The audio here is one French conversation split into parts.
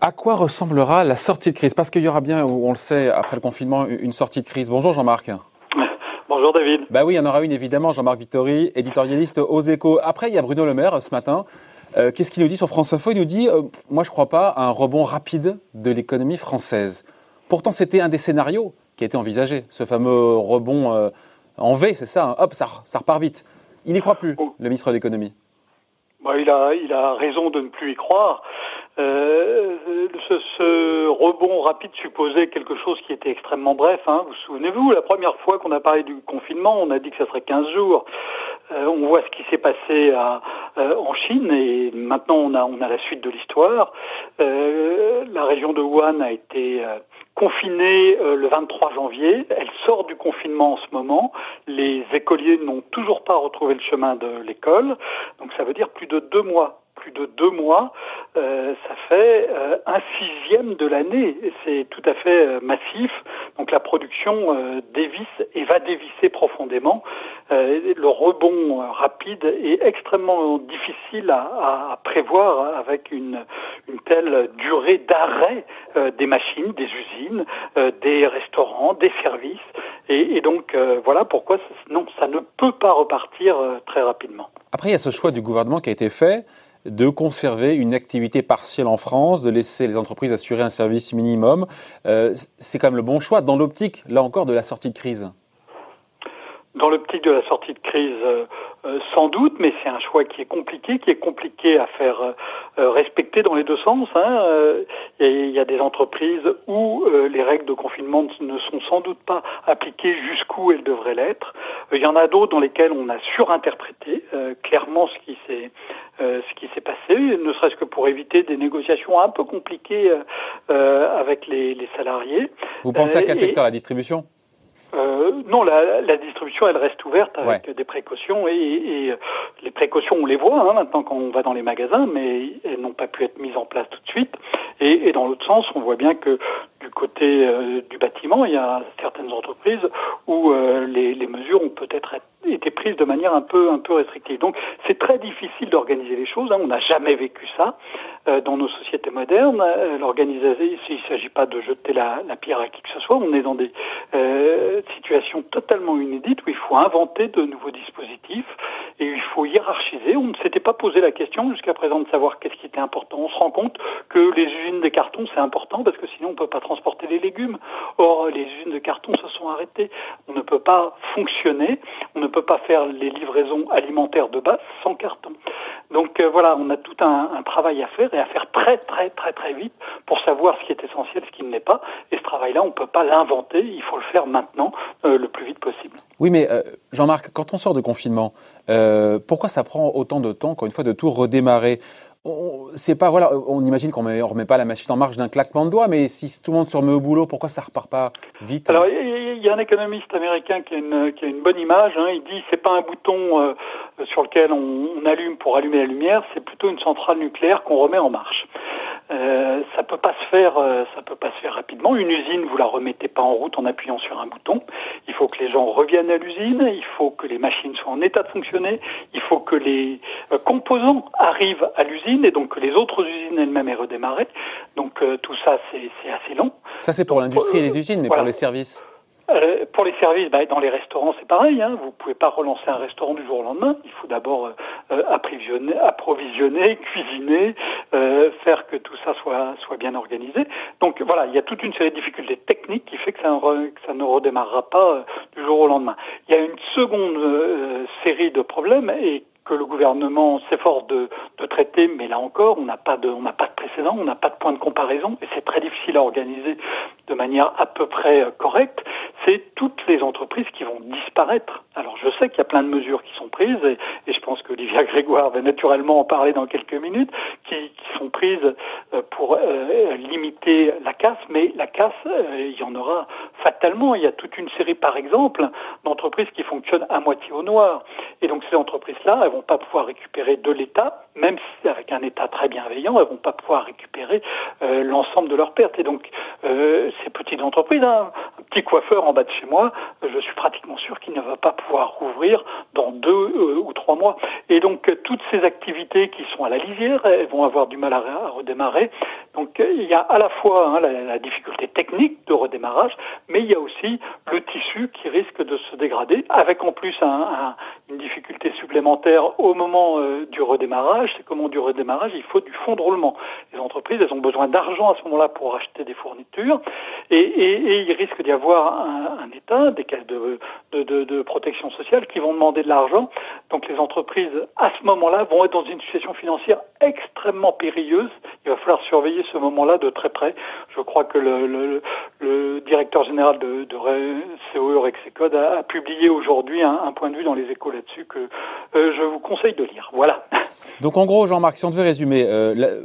À quoi ressemblera la sortie de crise? Parce qu'il y aura bien, on le sait, après le confinement, une sortie de crise. Bonjour Jean-Marc. Bonjour David. Bah oui, il y en aura une évidemment, Jean-Marc Vittori, éditorialiste aux échos. Après, il y a Bruno Le Maire ce matin. Euh, qu'est-ce qu'il nous dit sur France Info? Il nous dit, euh, moi je ne crois pas à un rebond rapide de l'économie française. Pourtant, c'était un des scénarios qui a été envisagé, ce fameux rebond euh, en V, c'est ça, hein. hop, ça, ça repart vite. Il n'y croit plus, oh. le ministre de l'économie. Bah, il, a, il a raison de ne plus y croire. Euh, ce, ce, rebond rapide supposait quelque chose qui était extrêmement bref. Hein. Vous souvenez-vous, la première fois qu'on a parlé du confinement, on a dit que ça serait 15 jours. Euh, on voit ce qui s'est passé euh, en Chine et maintenant on a, on a la suite de l'histoire. Euh, la région de Wuhan a été confinée le 23 janvier. Elle sort du confinement en ce moment. Les écoliers n'ont toujours pas retrouvé le chemin de l'école. Donc ça veut dire plus de deux mois plus de deux mois, euh, ça fait euh, un sixième de l'année. C'est tout à fait euh, massif. Donc la production dévisse et va dévisser profondément. le rebond rapide est extrêmement difficile à, prévoir avec une, telle durée d'arrêt des machines, des usines, des restaurants, des services. Et, et donc voilà pourquoi non, ça ne peut pas repartir très rapidement. Après, il y a ce choix du gouvernement qui a été fait de conserver une activité partielle en France, de laisser les entreprises assurer un service minimum. Euh, c'est quand même le bon choix dans l'optique, là encore, de la sortie de crise. Dans l'optique de la sortie de crise, euh, euh, sans doute, mais c'est un choix qui est compliqué, qui est compliqué à faire euh, respecter dans les deux sens. Hein. Il y a des entreprises où les règles de confinement ne sont sans doute pas appliquées jusqu'où elles devraient l'être. Il y en a d'autres dans lesquelles on a surinterprété clairement ce qui s'est ce qui s'est passé, ne serait-ce que pour éviter des négociations un peu compliquées avec les, les, salariés. Vous pensez à quel secteur La distribution? Euh, non, la, la, distribution, elle reste ouverte avec des précautions et, et, euh, les précautions, on les voit hein, maintenant quand on va dans les magasins, mais elles n'ont pas pu être mises en place tout de suite. Et, et dans l'autre sens, on voit bien que du côté euh, du bâtiment, il y a certaines entreprises où euh, les, les, mesures ont peut-être été prises de manière un peu un peu restrictive. Donc, c'est très difficile d'organiser les choses. Hein. On n'a jamais vécu ça dans nos sociétés modernes. L'organisation, il ne s'agit pas de jeter la, la, pierre à qui que ce soit. On est dans des situation totalement inédite où il faut inventer de nouveaux dispositifs et il faut hiérarchiser. On ne s'était pas posé la question jusqu'à présent de savoir qu'est-ce qui était important. On se rend compte que les usines de carton, c'est important parce que sinon on ne peut pas transporter les légumes. Or, les usines de carton se sont arrêtées. On ne peut pas fonctionner, on ne peut pas faire les livraisons alimentaires de base sans carton. Donc euh, voilà, on a tout un, un, travail à faire et à faire très très très très vite pour savoir ce qui est essentiel, ce qui ne l'est pas. Et ce travail-là, on ne peut pas l'inventer, il faut le faire maintenant, euh, le plus vite possible. Oui, mais euh, Jean-Marc, quand on sort de confinement, pourquoi ça prend autant de temps, encore une fois, de tout redémarrer? C'est pas voilà, on imagine qu'on ne remet pas la machine en marche d'un claquement de doigts, mais si tout le monde se remet au boulot, pourquoi ça repart pas vite? Alors il y, a un économiste américain qui a une, qui a une bonne image. Hein, il dit c'est pas un bouton euh, sur lequel on, on, allume pour allumer la lumière, c'est plutôt une centrale nucléaire qu'on remet en marche. Euh, ça peut pas se faire, euh, ça peut pas se faire rapidement. Une usine, vous la remettez pas en route en appuyant sur un bouton. Il faut que les gens reviennent à l'usine, il faut que les machines soient en état de fonctionner, il faut que les composants arrivent à l'usine et donc que les autres usines elles-mêmes aient redémarré. Donc tout ça, c'est assez long. Ça, c'est pour l'industrie et les usines, mais pour les services euh, pour les services, bah, dans les restaurants, c'est pareil. Hein. Vous ne pouvez pas relancer un restaurant du jour au lendemain. Il faut d'abord euh, euh approvisionner, cuisiner, euh, faire que tout ça soit, soit bien organisé. Donc voilà, il y a toute une série de difficultés techniques qui fait que ça, ne redémarrera pas euh, du jour au lendemain. Il y a une seconde série de problèmes et que le gouvernement s'efforce de, de, traiter, mais là encore, on n'a pas on n'a pas de précédent, on n'a pas de point de comparaison, et c'est très difficile à organiser de manière à peu près correcte c'est toutes les entreprises qui vont disparaître. Alors je sais qu'il y a plein de mesures qui sont prises, et, je pense qu'Olivia Grégoire va naturellement en parler dans quelques minutes, qui, qui sont prises euh, pour euh, limiter la casse, mais la casse, euh, il y en aura fatalement. Il y a toute une série, par exemple, d'entreprises qui fonctionnent à moitié au noir. Et donc ces entreprises-là, elles vont pas pouvoir récupérer de l'État, même si avec un État très bienveillant, elles vont pas pouvoir récupérer l'ensemble de leurs pertes. Et donc ces petites entreprises, hein, petit coiffeur en bas de chez moi, je suis pratiquement sûr qu'il ne va pas pouvoir rouvrir dans deux euh, ou trois mois. Et donc toutes ces activités qui sont à la lisière, elles vont avoir du mal à, redémarrer. Donc il y a à la fois hein, la, difficulté technique de redémarrage, mais il y a aussi le tissu qui risque de se dégrader, avec en plus un, une difficulté supplémentaire au moment euh, du redémarrage, c'est qu'au moment du redémarrage, il faut du fonds de roulement. Les entreprises, elles ont besoin d'argent à ce moment-là pour acheter des fournitures, et, et, et il risque d'y avoir un, un, État, des caisses de, de, protection sociale qui vont demander de l'argent. Donc les entreprises, à ce moment-là, vont être dans une situation financière extrêmement périlleuse. Il va falloir surveiller ce moment-là de très près. Je crois que le, directeur général de, COE Rexecode a, publié aujourd'hui un, point de vue dans les échos là-dessus que euh, je vous conseille de lire. Voilà. Donc en gros, Jean-Marc, si on devait résumer, euh,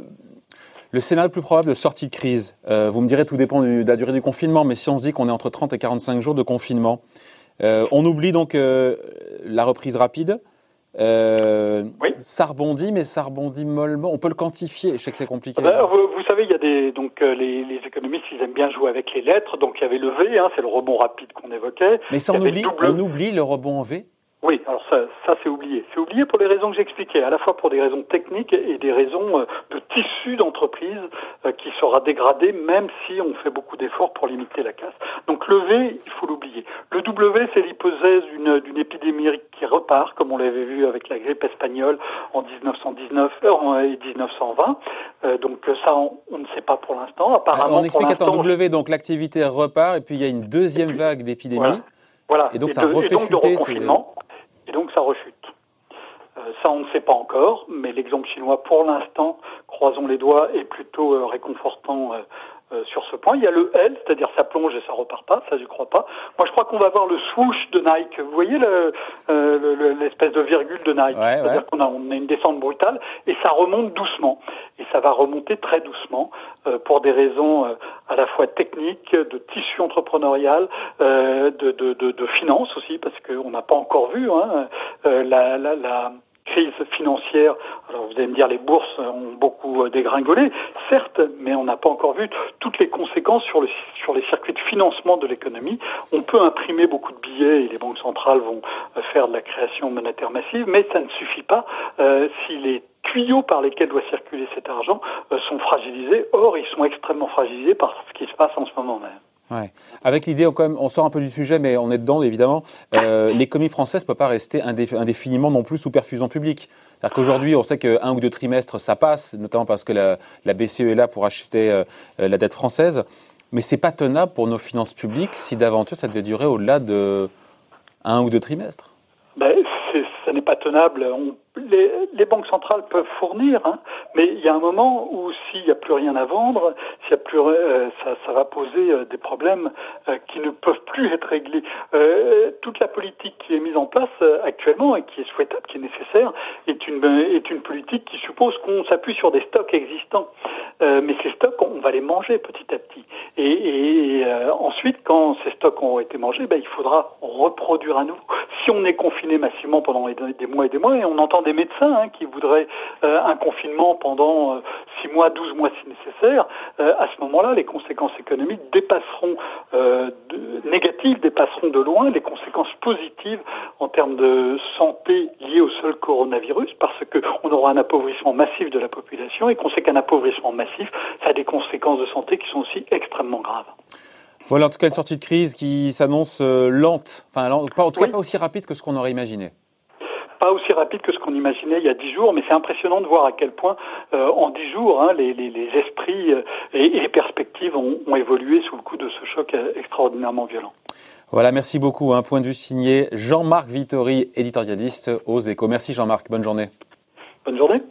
le scénario le plus probable de sortie de crise, euh, vous me direz tout dépend de la durée du confinement, mais si on se dit qu'on est entre 30 et 45 jours de confinement, euh, on oublie donc euh, la reprise rapide. Oui. Ça rebondit, mais ça rebondit mollement. On peut le quantifier. Je sais que c'est compliqué. Ben, vous, vous, savez, il y a des donc les, les, économistes, ils aiment bien jouer avec les lettres. Donc il y avait le V, hein, c'est le rebond rapide qu'on évoquait. Mais ça, on oublie, on oublie le rebond en V. Ça, ça c'est oublié. C'est oublié pour les raisons que j'expliquais, à la fois pour des raisons techniques et des raisons euh, de tissu d'entreprise euh, qui sera dégradé même si on fait beaucoup d'efforts pour limiter la casse. Donc le V, il faut l'oublier. Le W, c'est l'hypothèse d'une épidémie qui repart, comme on l'avait vu avec la grippe espagnole en 1919 euh, et 1920. donc ça, on, ne sait pas pour l'instant. Apparemment, on explique W, donc l'activité repart et puis il y a une deuxième vague d'épidémie. Voilà. Et donc ça refait et donc de reconfinement donc ça rechute. Euh, ça, on ne sait pas encore, mais l'exemple chinois, pour l'instant, croisons les doigts, est plutôt euh, réconfortant euh, euh, sur ce point. Il y a le L, c'est-à-dire ça plonge et ça repart pas, ça je crois pas. Moi je crois qu'on va avoir le swoosh de Nike. Vous voyez euh, l'espèce de virgule de Nike, c'est-à-dire qu'on a, on a une descente brutale et ça remonte doucement. Et ça va remonter très doucement euh, pour des raisons à la fois techniques, de tissu entrepreneurial, de, de, de, de finances aussi, parce qu'on n'a pas encore vu hein, la, la, la crise financière. Alors vous allez me dire les bourses ont beaucoup euh, dégringolé, certes, mais on n'a pas encore vu toutes les conséquences sur, le, sur les circuits de financement de l'économie. On peut imprimer beaucoup de billets et les banques centrales vont euh, faire de la création monétaire massive, mais ça ne suffit pas euh, si les tuyaux par lesquels doit circuler cet argent euh, sont fragilisés. Or, ils sont extrêmement fragilisés par ce qui se passe en ce moment même. Avec l'idée, on sort un peu du sujet, mais on est dedans, évidemment. Euh, L'économie française ne peut pas rester indéfiniment non plus sous perfusion publique. C'est-à-dire qu'aujourd'hui, on sait qu'un ou deux trimestres, ça passe, notamment parce que la, BCE est là pour acheter euh, la dette française. Mais c'est pas tenable pour nos finances publiques si d'aventure ça devait durer au-delà de un ou deux trimestres. Ben, ça n'est pas tenable. Les, banques centrales peuvent fournir, hein, mais il y a un moment où s'il n'y a plus rien à vendre, s'il euh, ça, va poser euh, des problèmes euh, qui ne peuvent plus être réglés. toute la politique qui est mise en place actuellement et qui est souhaitable, qui est nécessaire, est une politique qui suppose qu'on s'appuie sur des stocks existants. mais ces stocks, on va les manger petit à petit. Et, et ensuite, quand ces stocks ont été mangés, ben, il faudra reproduire à nouveau. Si on est confiné massivement pendant des mois et des mois, et on entend des médecins hein, qui voudraient euh, un confinement pendant 6 euh, mois, 12 mois si nécessaire, euh, à ce moment-là, les conséquences économiques dépasseront, de, négatives dépasseront de loin les conséquences positives en termes de santé liées au seul coronavirus, parce qu'on aura un appauvrissement massif de la population et qu'on sait qu'un appauvrissement massif, ça a des conséquences de santé qui sont aussi extrêmement graves. Voilà en tout cas une sortie de crise qui s'annonce lente, enfin en tout cas pas aussi rapide que ce qu'on aurait imaginé pas aussi rapide que ce qu'on imaginait il y a dix jours, mais c'est impressionnant de voir à quel point euh, en dix jours hein, les, les, les, esprits euh, et, les perspectives ont, ont, évolué sous le coup de ce choc euh, extraordinairement violent. Voilà, merci beaucoup. Un point de vue signé Jean-Marc Vittori, éditorialiste aux Échos. Merci Jean-Marc, bonne journée. Bonne journée.